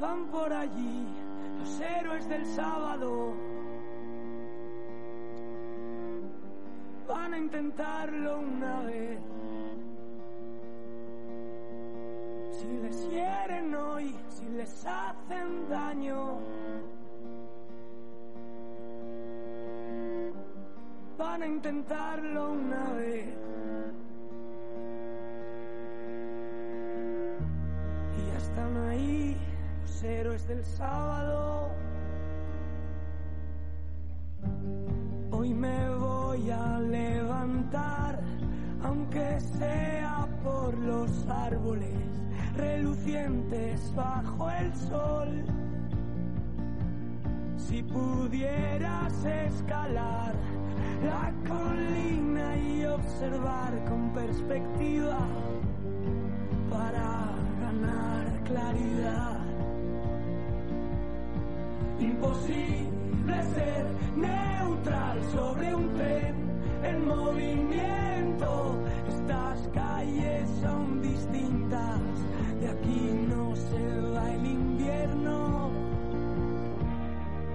van por allí los héroes del sábado. Van a intentarlo una vez. Si les hieren hoy, si les hacen daño, van a intentarlo una vez. Héroes del sábado. Hoy me voy a levantar, aunque sea por los árboles relucientes bajo el sol. Si pudieras escalar la colina y observar con perspectiva para ganar claridad. Imposible ser neutral sobre un tren en movimiento. Estas calles son distintas, de aquí no se va el invierno.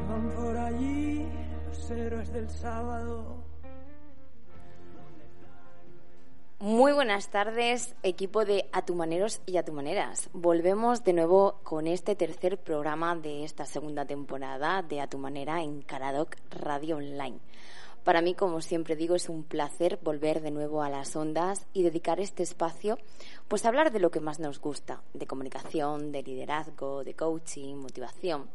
Van por allí los héroes del sábado. Muy buenas tardes, equipo de Atumaneros y Atumaneras. Volvemos de nuevo con este tercer programa de esta segunda temporada de A Tu Manera en Caradoc Radio Online. Para mí, como siempre digo, es un placer volver de nuevo a las ondas y dedicar este espacio pues a hablar de lo que más nos gusta, de comunicación, de liderazgo, de coaching, motivación.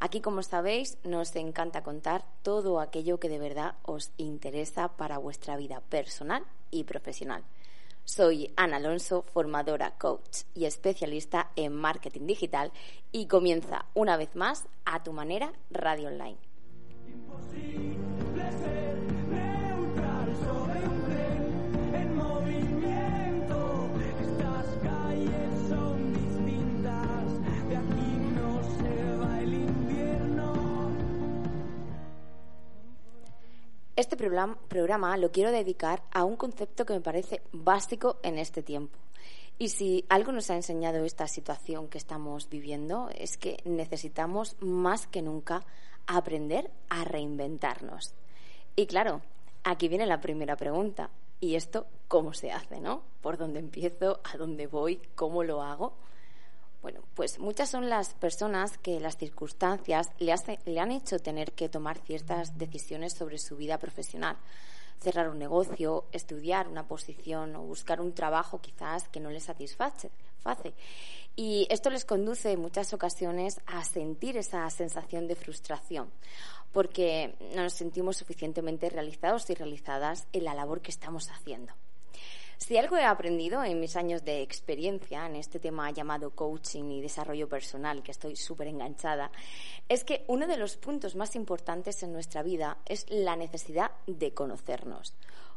Aquí, como sabéis, nos encanta contar todo aquello que de verdad os interesa para vuestra vida personal y profesional. Soy Ana Alonso, formadora, coach y especialista en marketing digital y comienza una vez más a tu manera Radio Online. Este programa, lo quiero dedicar a un concepto que me parece básico en este tiempo. Y si algo nos ha enseñado esta situación que estamos viviendo es que necesitamos más que nunca aprender a reinventarnos. Y claro, aquí viene la primera pregunta. ¿Y esto cómo se hace, no? ¿Por dónde empiezo? ¿A dónde voy? ¿Cómo lo hago? Bueno, pues muchas son las personas que las circunstancias le, le han hecho tener que tomar ciertas decisiones sobre su vida profesional. Cerrar un negocio, estudiar una posición o buscar un trabajo quizás que no les satisface. face. Y esto les conduce en muchas ocasiones a sentir esa sensación de frustración, porque no nos sentimos suficientemente realizados y realizadas en la labor que estamos haciendo. Si algo he aprendido en mis años de experiencia en este tema llamado coaching y desarrollo personal, que estoy súper enganchada, es que uno de los puntos más importantes en nuestra vida es la necesidad de conocernos.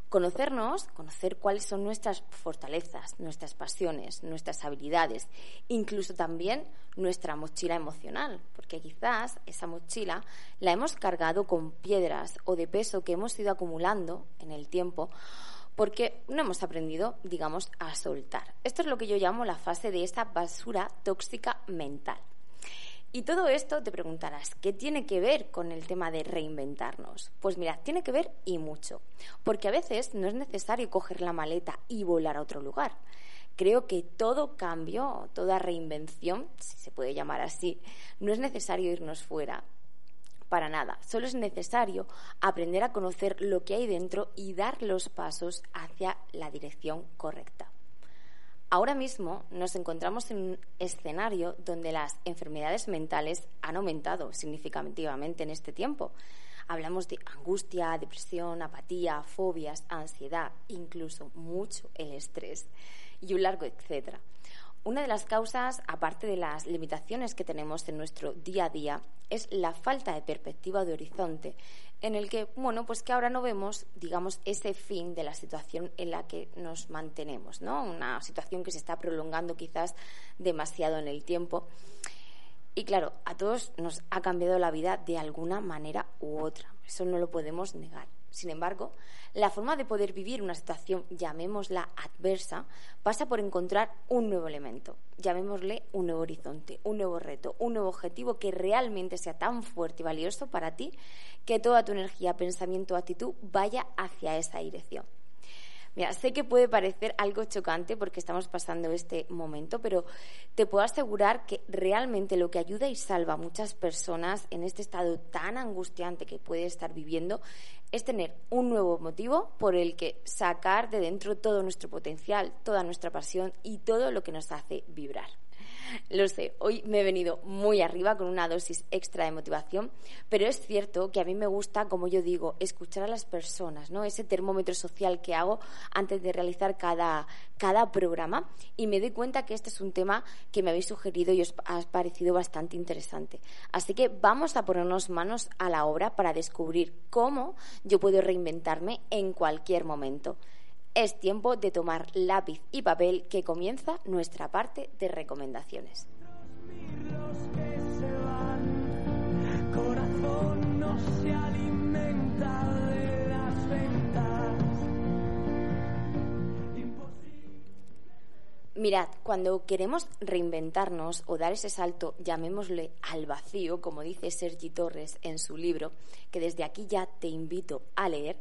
Conocernos, conocer cuáles son nuestras fortalezas, nuestras pasiones, nuestras habilidades, incluso también nuestra mochila emocional, porque quizás esa mochila la hemos cargado con piedras o de peso que hemos ido acumulando en el tiempo porque no hemos aprendido, digamos, a soltar. Esto es lo que yo llamo la fase de esa basura tóxica mental. Y todo esto te preguntarás, ¿qué tiene que ver con el tema de reinventarnos? Pues mira, tiene que ver y mucho, porque a veces no es necesario coger la maleta y volar a otro lugar. Creo que todo cambio, toda reinvención, si se puede llamar así, no es necesario irnos fuera, para nada. Solo es necesario aprender a conocer lo que hay dentro y dar los pasos hacia la dirección correcta. Ahora mismo nos encontramos en un escenario donde las enfermedades mentales han aumentado significativamente en este tiempo. Hablamos de angustia, depresión, apatía, fobias, ansiedad, incluso mucho el estrés y un largo etcétera. Una de las causas, aparte de las limitaciones que tenemos en nuestro día a día, es la falta de perspectiva de horizonte, en el que, bueno, pues que ahora no vemos, digamos, ese fin de la situación en la que nos mantenemos, ¿no? Una situación que se está prolongando quizás demasiado en el tiempo. Y claro, a todos nos ha cambiado la vida de alguna manera u otra, eso no lo podemos negar. Sin embargo, la forma de poder vivir una situación, llamémosla adversa, pasa por encontrar un nuevo elemento, llamémosle un nuevo horizonte, un nuevo reto, un nuevo objetivo que realmente sea tan fuerte y valioso para ti que toda tu energía, pensamiento, actitud vaya hacia esa dirección. Mira, sé que puede parecer algo chocante porque estamos pasando este momento, pero te puedo asegurar que realmente lo que ayuda y salva a muchas personas en este estado tan angustiante que puede estar viviendo es tener un nuevo motivo por el que sacar de dentro todo nuestro potencial, toda nuestra pasión y todo lo que nos hace vibrar. Lo sé, hoy me he venido muy arriba con una dosis extra de motivación, pero es cierto que a mí me gusta, como yo digo, escuchar a las personas, ¿no? Ese termómetro social que hago antes de realizar cada, cada programa y me doy cuenta que este es un tema que me habéis sugerido y os ha parecido bastante interesante. Así que vamos a ponernos manos a la obra para descubrir cómo yo puedo reinventarme en cualquier momento. Es tiempo de tomar lápiz y papel que comienza nuestra parte de recomendaciones. Mirad, cuando queremos reinventarnos o dar ese salto, llamémosle al vacío, como dice Sergi Torres en su libro, que desde aquí ya te invito a leer,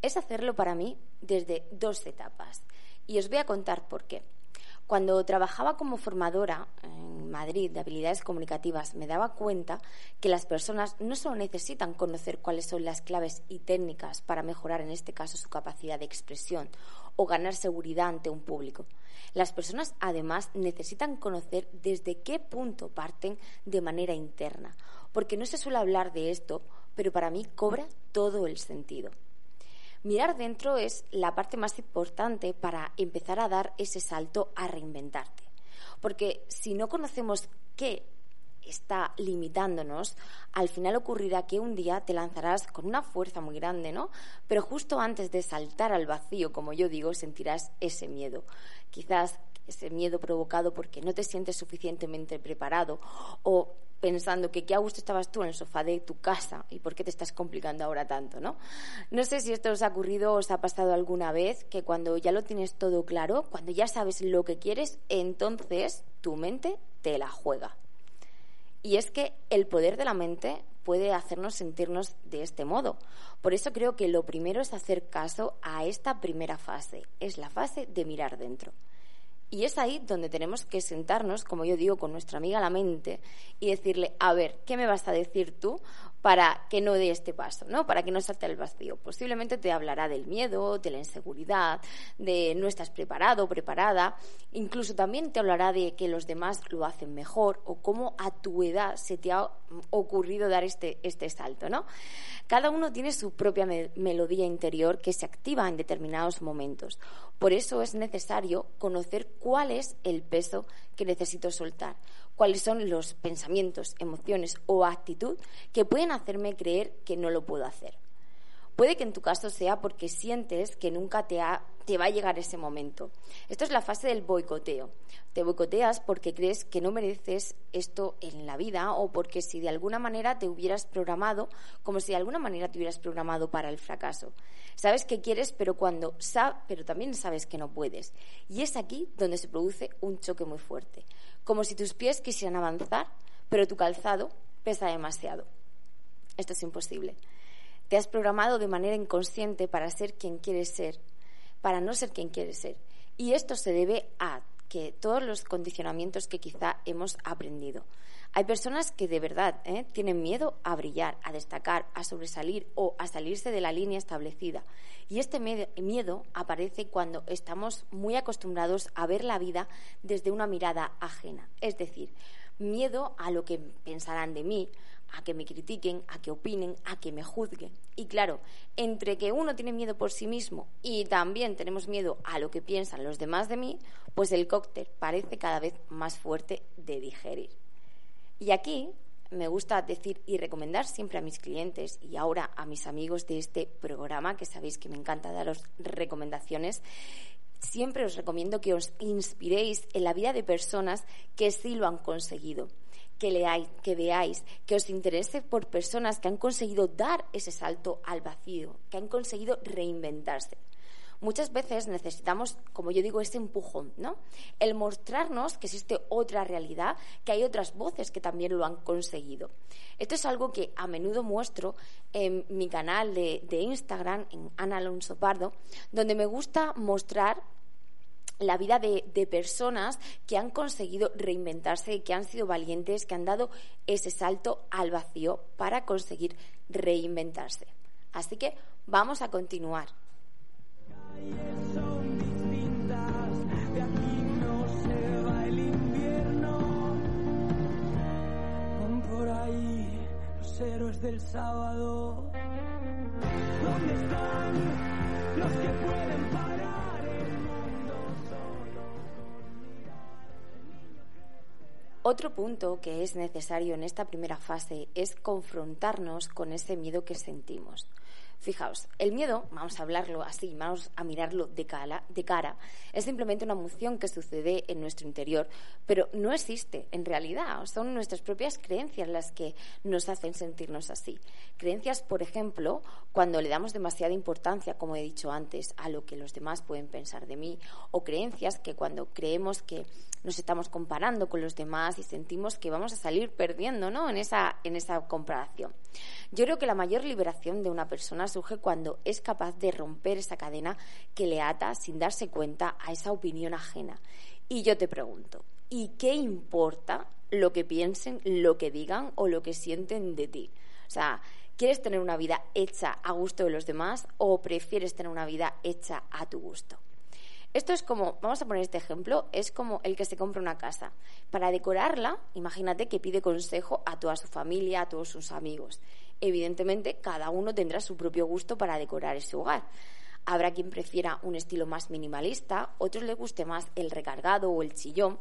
es hacerlo para mí desde dos etapas. Y os voy a contar por qué. Cuando trabajaba como formadora en Madrid de habilidades comunicativas, me daba cuenta que las personas no solo necesitan conocer cuáles son las claves y técnicas para mejorar, en este caso, su capacidad de expresión o ganar seguridad ante un público. Las personas, además, necesitan conocer desde qué punto parten de manera interna, porque no se suele hablar de esto, pero para mí cobra todo el sentido. Mirar dentro es la parte más importante para empezar a dar ese salto a reinventarte. Porque si no conocemos qué está limitándonos, al final ocurrirá que un día te lanzarás con una fuerza muy grande, ¿no? Pero justo antes de saltar al vacío, como yo digo, sentirás ese miedo. Quizás ese miedo provocado porque no te sientes suficientemente preparado o pensando que qué a gusto estabas tú en el sofá de tu casa y por qué te estás complicando ahora tanto, ¿no? No sé si esto os ha ocurrido o os ha pasado alguna vez que cuando ya lo tienes todo claro, cuando ya sabes lo que quieres, entonces tu mente te la juega. Y es que el poder de la mente puede hacernos sentirnos de este modo. Por eso creo que lo primero es hacer caso a esta primera fase, es la fase de mirar dentro. Y es ahí donde tenemos que sentarnos, como yo digo, con nuestra amiga la mente y decirle, a ver, ¿qué me vas a decir tú para que no dé este paso, ¿no? Para que no salte al vacío. Posiblemente te hablará del miedo, de la inseguridad, de no estás preparado o preparada. Incluso también te hablará de que los demás lo hacen mejor o cómo a tu edad se te ha ocurrido dar este, este salto, ¿no? Cada uno tiene su propia melodía interior que se activa en determinados momentos. Por eso es necesario conocer cuál es el peso que necesito soltar, cuáles son los pensamientos, emociones o actitud que pueden hacerme creer que no lo puedo hacer. Puede que en tu caso sea porque sientes que nunca te, te, va a llegar ese momento. Esto es la fase del boicoteo. Te boicoteas porque crees que no mereces esto en la vida o porque si de alguna manera te hubieras programado, como si de alguna manera te hubieras programado para el fracaso. Sabes que quieres, pero cuando pero también sabes que no puedes. Y es aquí donde se produce un choque muy fuerte como si tus pies quisieran avanzar, pero tu calzado pesa demasiado. Esto es imposible. Te has programado de manera inconsciente para ser quien quieres ser, para no ser quien quieres ser. Y esto se debe a que todos los condicionamientos que quizá hemos aprendido. Hay personas que de verdad ¿eh? tienen miedo a brillar, a destacar, a sobresalir o a salirse de la línea establecida. Y este miedo aparece cuando estamos muy acostumbrados a ver la vida desde una mirada ajena. Es decir, miedo a lo que pensarán de mí, a que me critiquen, a que opinen, a que me juzguen. Y claro, entre que uno tiene miedo por sí mismo y también tenemos miedo a lo que piensan los demás de mí, pues el cóctel parece cada vez más fuerte de digerir. Y aquí me gusta decir y recomendar siempre a mis clientes y ahora a mis amigos de este programa, que sabéis que me encanta daros recomendaciones, siempre os recomiendo que os inspiréis en la vida de personas que sí lo han conseguido que leáis, que veáis, que os interese por personas que han conseguido dar ese salto al vacío, que han conseguido reinventarse. Muchas veces necesitamos, como yo digo, ese empujón, ¿no? El mostrarnos que existe otra realidad, que hay otras voces que también lo han conseguido. Esto es algo que a menudo muestro en mi canal de, de Instagram, en Ana Alonso Pardo, donde me gusta mostrar la vida de, personas que han conseguido reinventarse, que han sido valientes, que han dado ese salto al vacío para conseguir reinventarse. Así que vamos a continuar. por ahí los héroes del sábado. ¿Dónde están los que pueden Otro punto que es necesario en esta primera fase es confrontarnos con ese miedo que sentimos. Fijaos, el miedo, vamos a hablarlo así, vamos a mirarlo de cara, de cara, es simplemente una emoción que sucede en nuestro interior, pero no existe en realidad. Son nuestras propias creencias las que nos hacen sentirnos así. Creencias, por ejemplo, cuando le damos demasiada importancia, como he dicho antes, a lo que los demás pueden pensar de mí, o creencias que cuando creemos que nos estamos comparando con los demás y sentimos que vamos a salir perdiendo ¿no? en, esa, en esa comparación. Yo creo que la mayor liberación de una persona surge cuando es capaz de romper esa cadena que le ata sin darse cuenta a esa opinión ajena. Y yo te pregunto, ¿y qué importa lo que piensen, lo que digan o lo que sienten de ti? O sea, ¿quieres tener una vida hecha a gusto de los demás o prefieres tener una vida hecha a tu gusto? Esto es como, vamos a poner este ejemplo, es como el que se compra una casa. Para decorarla, imagínate que pide consejo a toda su familia, a todos sus amigos. Evidentemente, cada uno tendrá su propio gusto para decorar ese hogar. Habrá quien prefiera un estilo más minimalista, otros les guste más el recargado o el chillón,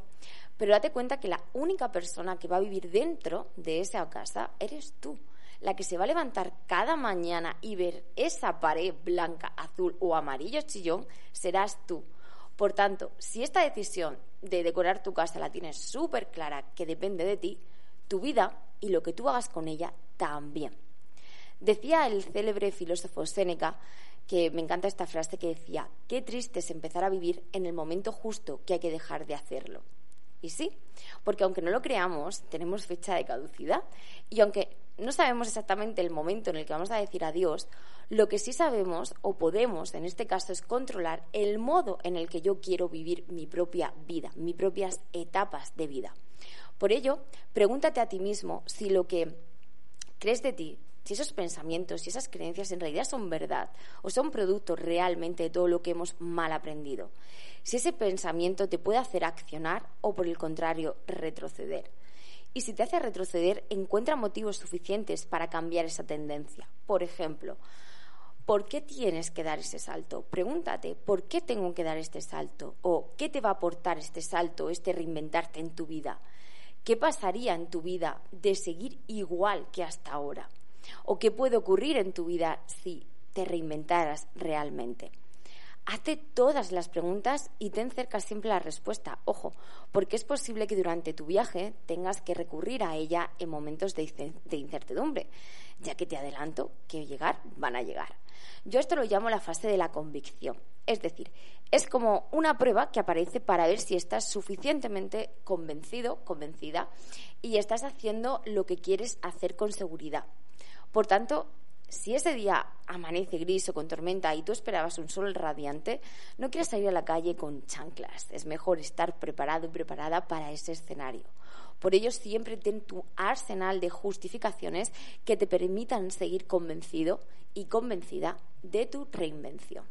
pero date cuenta que la única persona que va a vivir dentro de esa casa eres tú. La que se va a levantar cada mañana y ver esa pared blanca, azul o amarillo chillón serás tú. Por tanto, si esta decisión de decorar tu casa la tienes súper clara, que depende de ti, tu vida y lo que tú hagas con ella también. Decía el célebre filósofo Séneca, que me encanta esta frase que decía, qué triste es empezar a vivir en el momento justo que hay que dejar de hacerlo. Y sí, porque aunque no lo creamos, tenemos fecha de caducidad. Y aunque no sabemos exactamente el momento en el que vamos a decir adiós, lo que sí sabemos o podemos en este caso es controlar el modo en el que yo quiero vivir mi propia vida, mis propias etapas de vida. Por ello, pregúntate a ti mismo si lo que crees de ti si esos pensamientos y esas creencias en realidad son verdad o son producto realmente de todo lo que hemos mal aprendido. Si ese pensamiento te puede hacer accionar o, por el contrario, retroceder. Y si te hace retroceder, encuentra motivos suficientes para cambiar esa tendencia. Por ejemplo, ¿por qué tienes que dar ese salto? Pregúntate, ¿por qué tengo que dar este salto? ¿O qué te va a aportar este salto, este reinventarte en tu vida? ¿Qué pasaría en tu vida de seguir igual que hasta ahora? ¿O qué puede ocurrir en tu vida si te reinventaras realmente? Hazte todas las preguntas y ten cerca siempre la respuesta. Ojo, porque es posible que durante tu viaje tengas que recurrir a ella en momentos de incertidumbre, ya que te adelanto que llegar van a llegar. Yo esto lo llamo la fase de la convicción. Es decir, es como una prueba que aparece para ver si estás suficientemente convencido, convencida, y estás haciendo lo que quieres hacer con seguridad. Por tanto, si ese día amanece gris o con tormenta y tú esperabas un sol radiante, no quieres salir a la calle con chanclas. Es mejor estar preparado y preparada para ese escenario. Por ello, siempre ten tu arsenal de justificaciones que te permitan seguir convencido y convencida de tu reinvención.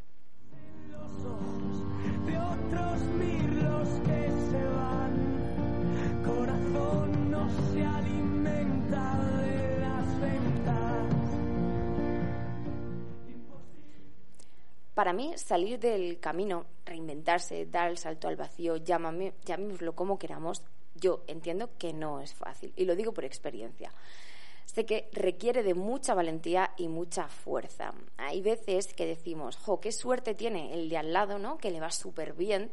Corazón Para mí, salir del camino, reinventarse, dar el salto al vacío, llámame, llamémoslo como queramos, yo entiendo que no es fácil. Y lo digo por experiencia. Sé que requiere de mucha valentía y mucha fuerza. Hay veces que decimos, jo, qué suerte tiene el de al lado, ¿no? Que le va súper bien.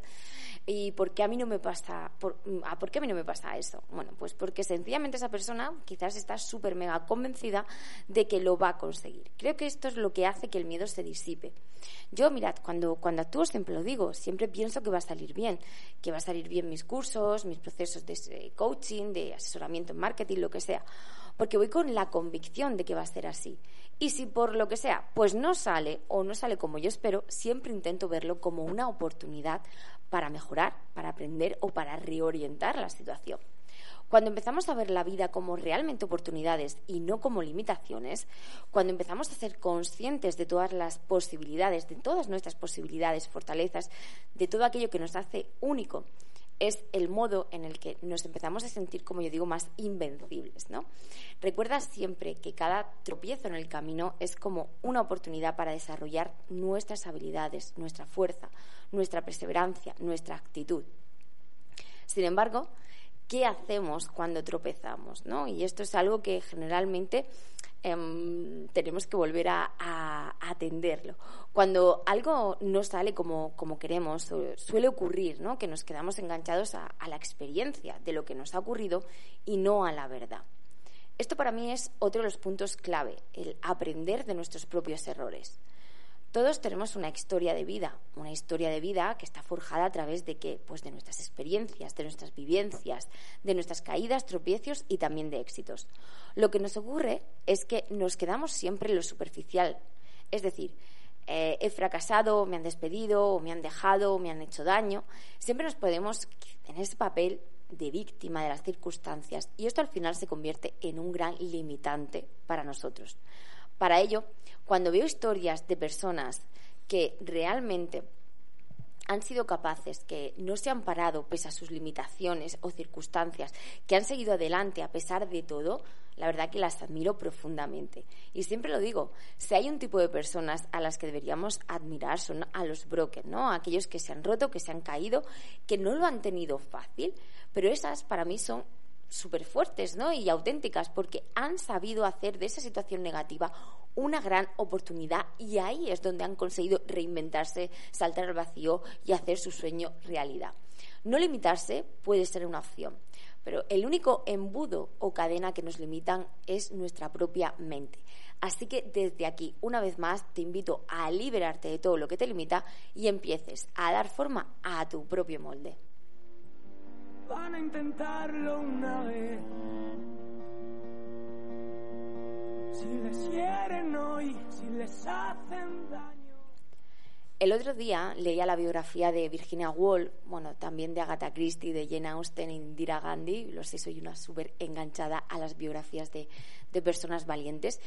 ¿Y por qué a mí no me pasa, por, ah, ¿por qué a mí no me pasa eso? Bueno, pues porque sencillamente esa persona quizás está súper mega convencida de que lo va a conseguir. Creo que esto es lo que hace que el miedo se disipe. Yo, mirad, cuando, cuando actúo siempre lo digo, siempre pienso que va a salir bien, que va a salir bien mis cursos, mis procesos de coaching, de asesoramiento en marketing, lo que sea porque voy con la convicción de que va a ser así. Y si por lo que sea, pues no sale o no sale como yo espero, siempre intento verlo como una oportunidad para mejorar, para aprender o para reorientar la situación. Cuando empezamos a ver la vida como realmente oportunidades y no como limitaciones, cuando empezamos a ser conscientes de todas las posibilidades, de todas nuestras posibilidades, fortalezas, de todo aquello que nos hace único es el modo en el que nos empezamos a sentir, como yo digo, más invencibles, ¿no? Recuerda siempre que cada tropiezo en el camino es como una oportunidad para desarrollar nuestras habilidades, nuestra fuerza, nuestra perseverancia, nuestra actitud. Sin embargo, ¿qué hacemos cuando tropezamos? ¿no? Y esto es algo que generalmente Em, tenemos que volver a, atenderlo. Cuando algo no sale como, queremos, suele ocurrir ¿no? que nos quedamos enganchados a, a la experiencia de lo que nos ha ocurrido y no a la verdad. Esto para mí es otro de los puntos clave, el aprender de nuestros propios errores. Todos tenemos una historia de vida, una historia de vida que está forjada a través de qué? Pues de nuestras experiencias, de nuestras vivencias, de nuestras caídas, tropiezos y también de éxitos. Lo que nos ocurre es que nos quedamos siempre en lo superficial, es decir, eh, he fracasado, me han despedido, me han dejado, me han hecho daño. Siempre nos podemos en ese papel de víctima de las circunstancias y esto al final se convierte en un gran limitante para nosotros. Para ello, cuando veo historias de personas que realmente han sido capaces, que no se han parado pese a sus limitaciones o circunstancias, que han seguido adelante a pesar de todo, la verdad que las admiro profundamente. Y siempre lo digo, si hay un tipo de personas a las que deberíamos admirar son a los broken, ¿no? aquellos que se han roto, que se han caído, que no lo han tenido fácil, pero esas para mí son súper fuertes ¿no? y auténticas porque han sabido hacer de esa situación negativa una gran oportunidad y ahí es donde han conseguido reinventarse, saltar al vacío y hacer su sueño realidad. No limitarse puede ser una opción, pero el único embudo o cadena que nos limitan es nuestra propia mente. Así que desde aquí, una vez más, te invito a liberarte de todo lo que te limita y empieces a dar forma a tu propio molde van a intentarlo una vez. Si les hieren hoy, si les hacen daño. El otro día leía la biografía de Virginia Woolf, bueno, también de Agatha Christie, de Jane Austen Indira Gandhi. Lo sé, soy una súper enganchada a las biografías de, de personas valientes.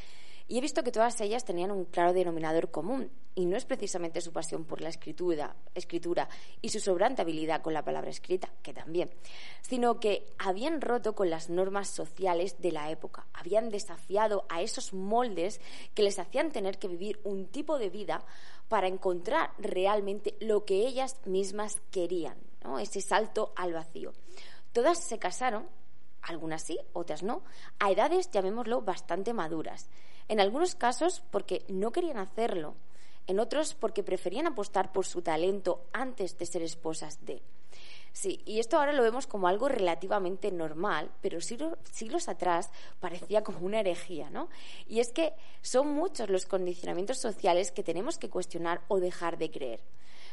Y he visto que todas ellas tenían un claro denominador común, y no es precisamente su pasión por la escritura, escritura y su sobrante habilidad con la palabra escrita, que también, sino que habían roto con las normas sociales de la época, habían desafiado a esos moldes que les hacían tener que vivir un tipo de vida para encontrar realmente lo que ellas mismas querían, ese salto al vacío. Todas se casaron, algunas sí, otras no, a edades, llamémoslo, bastante maduras. En algunos casos porque no querían hacerlo, en otros porque preferían apostar por su talento antes de ser esposas de. Sí, y esto ahora lo vemos como algo relativamente normal, pero siglos, atrás parecía como una herejía, ¿no? Y es que son muchos los condicionamientos sociales que tenemos que cuestionar o dejar de creer.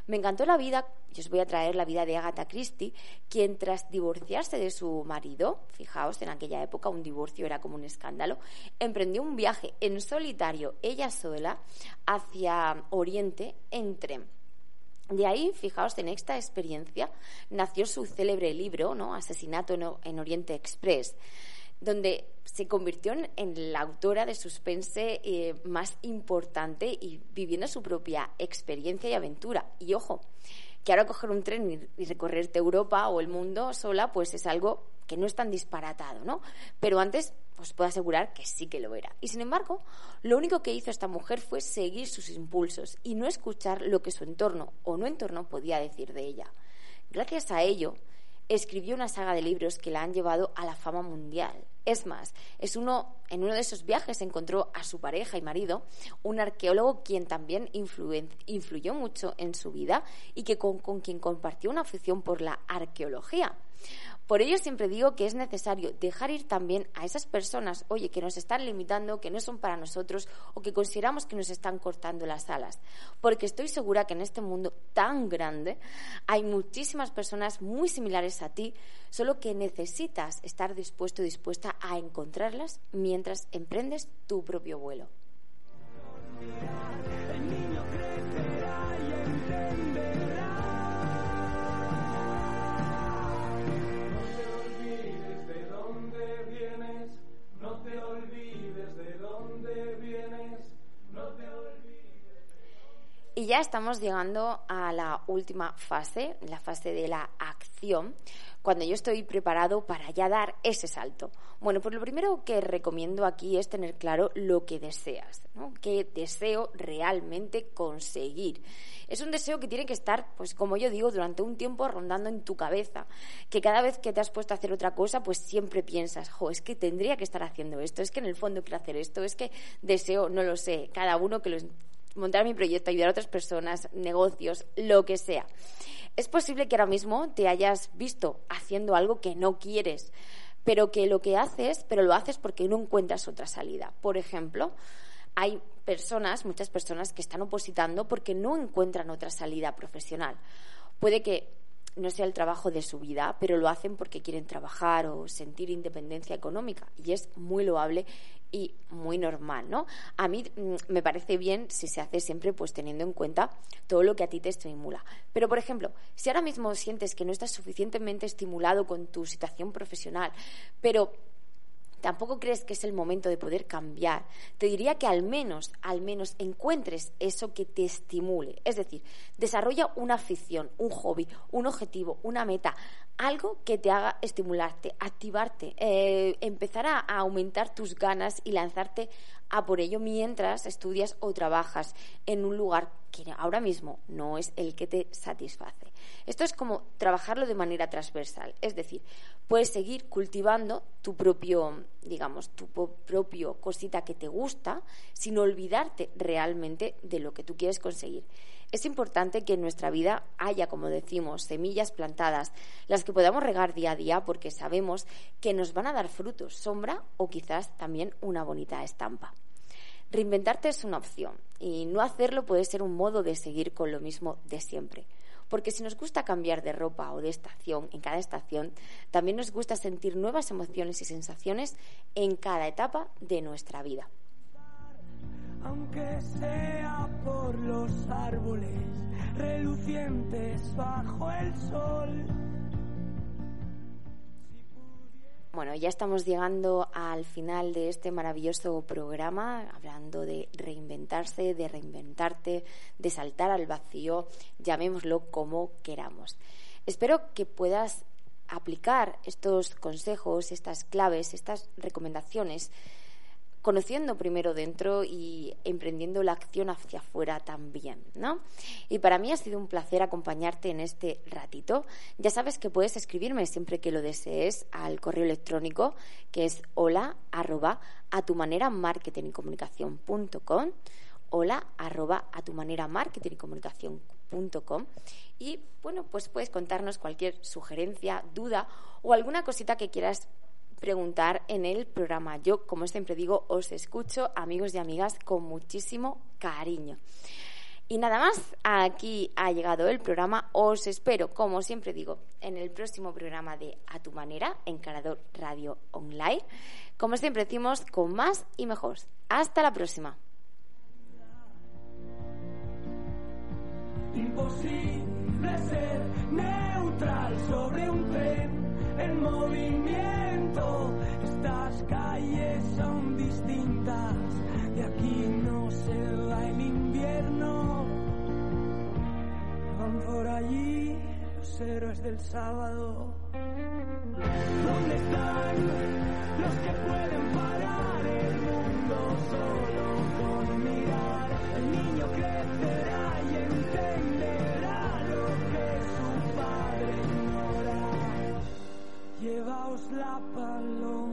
Me encantó la vida, y os voy a traer la vida de Agatha Christie, quien tras divorciarse de su marido, fijaos, en aquella época un divorcio era como un escándalo, emprendió un viaje en solitario, ella sola, hacia Oriente entre de ahí, fijaos, en esta experiencia nació su célebre libro, ¿no? Asesinato en Oriente Express donde se convirtió en la autora de suspense eh, más importante y viviendo su propia experiencia y aventura. Y ojo, que ahora coger un tren y, recorrerte Europa o el mundo sola, pues es algo que no es tan disparatado, ¿no? Pero antes, os puedo asegurar que sí que lo era. Y sin embargo, lo único que hizo esta mujer fue seguir sus impulsos y no escuchar lo que su entorno o no entorno podía decir de ella. Gracias a ello, escribió una saga de libros que la han llevado a la fama mundial. Es más, es uno, en uno de esos viajes encontró a su pareja y marido, un arqueólogo quien también influyó mucho en su vida y que con quien compartió una afición por la arqueología. Por ello siempre digo que es necesario dejar ir también a esas personas, oye, que nos están limitando, que no son para nosotros o que consideramos que nos están cortando las alas. Porque estoy segura que en este mundo tan grande hay muchísimas personas muy similares a ti, solo que necesitas estar dispuesto o dispuesta a encontrarlas mientras emprendes tu propio vuelo. Ya estamos llegando a la última fase, la fase de la acción, cuando yo estoy preparado para ya dar ese salto. Bueno, pues lo primero que recomiendo aquí es tener claro lo que deseas, ¿no? ¿Qué deseo realmente conseguir? Es un deseo que tiene que estar, pues como yo digo, durante un tiempo rondando en tu cabeza, que cada vez que te has puesto a hacer otra cosa, pues siempre piensas, jo, es que tendría que estar haciendo esto, es que en el fondo quiero hacer esto, es que deseo, no lo sé, cada uno que lo montar mi proyecto, ayudar a otras personas, negocios, lo que sea. Es posible que ahora mismo te hayas visto haciendo algo que no quieres, pero que lo que haces, pero lo haces porque no encuentras otra salida. Por ejemplo, hay personas, muchas personas que están opositando porque no encuentran otra salida profesional. Puede que no sea el trabajo de su vida, pero lo hacen porque quieren trabajar o sentir independencia económica y es muy loable y muy normal, ¿no? A mí mm, me parece bien si se hace siempre pues teniendo en cuenta todo lo que a ti te estimula. Pero, por ejemplo, si ahora mismo sientes que no estás suficientemente estimulado con tu situación profesional, pero tampoco crees que es el momento de poder cambiar, te diría que al menos, al menos encuentres eso que te estimule. Es decir, desarrolla una afición, un hobby, un objetivo, una meta, algo que te haga estimularte, activarte, eh, empezar a, aumentar tus ganas y lanzarte a por ello mientras estudias o trabajas en un lugar que ahora mismo no es el que te satisface. Esto es como trabajarlo de manera transversal, es decir, puedes seguir cultivando tu propio, digamos, tu propio cosita que te gusta sin olvidarte realmente de lo que tú quieres conseguir. Es importante que en nuestra vida haya, como decimos, semillas plantadas, las que podamos regar día a día porque sabemos que nos van a dar frutos, sombra o quizás también una bonita estampa. Reinventarte es una opción y no hacerlo puede ser un modo de seguir con lo mismo de siempre. Porque si nos gusta cambiar de ropa o de estación en cada estación, también nos gusta sentir nuevas emociones y sensaciones en cada etapa de nuestra vida aunque sea por los árboles relucientes bajo el sol. Bueno, ya estamos llegando al final de este maravilloso programa, hablando de reinventarse, de reinventarte, de saltar al vacío, llamémoslo como queramos. Espero que puedas aplicar estos consejos, estas claves, estas recomendaciones conociendo primero dentro y emprendiendo la acción hacia afuera también, ¿no? Y para mí ha sido un placer acompañarte en este ratito. Ya sabes que puedes escribirme siempre que lo desees al correo electrónico que es hola arroba a tu manera marketing y comunicación hola arroba a tu manera marketing y comunicación y bueno pues puedes contarnos cualquier sugerencia duda o alguna cosita que quieras preguntar en el programa. Yo, como siempre digo, os escucho, amigos y amigas, con muchísimo cariño. Y nada más, aquí ha llegado el programa. Os espero, como siempre digo, en el próximo programa de A Tu Manera, Encarador Radio Online. Como siempre decimos, con más y mejor. Hasta la próxima. Imposible ser neutral sobre un tren en movimiento estas calles son distintas, de aquí no se va el invierno. Van por allí los héroes del sábado. ¿Dónde están los que pueden parar el mundo solo con mirar? El niño crecerá y entender la paloma.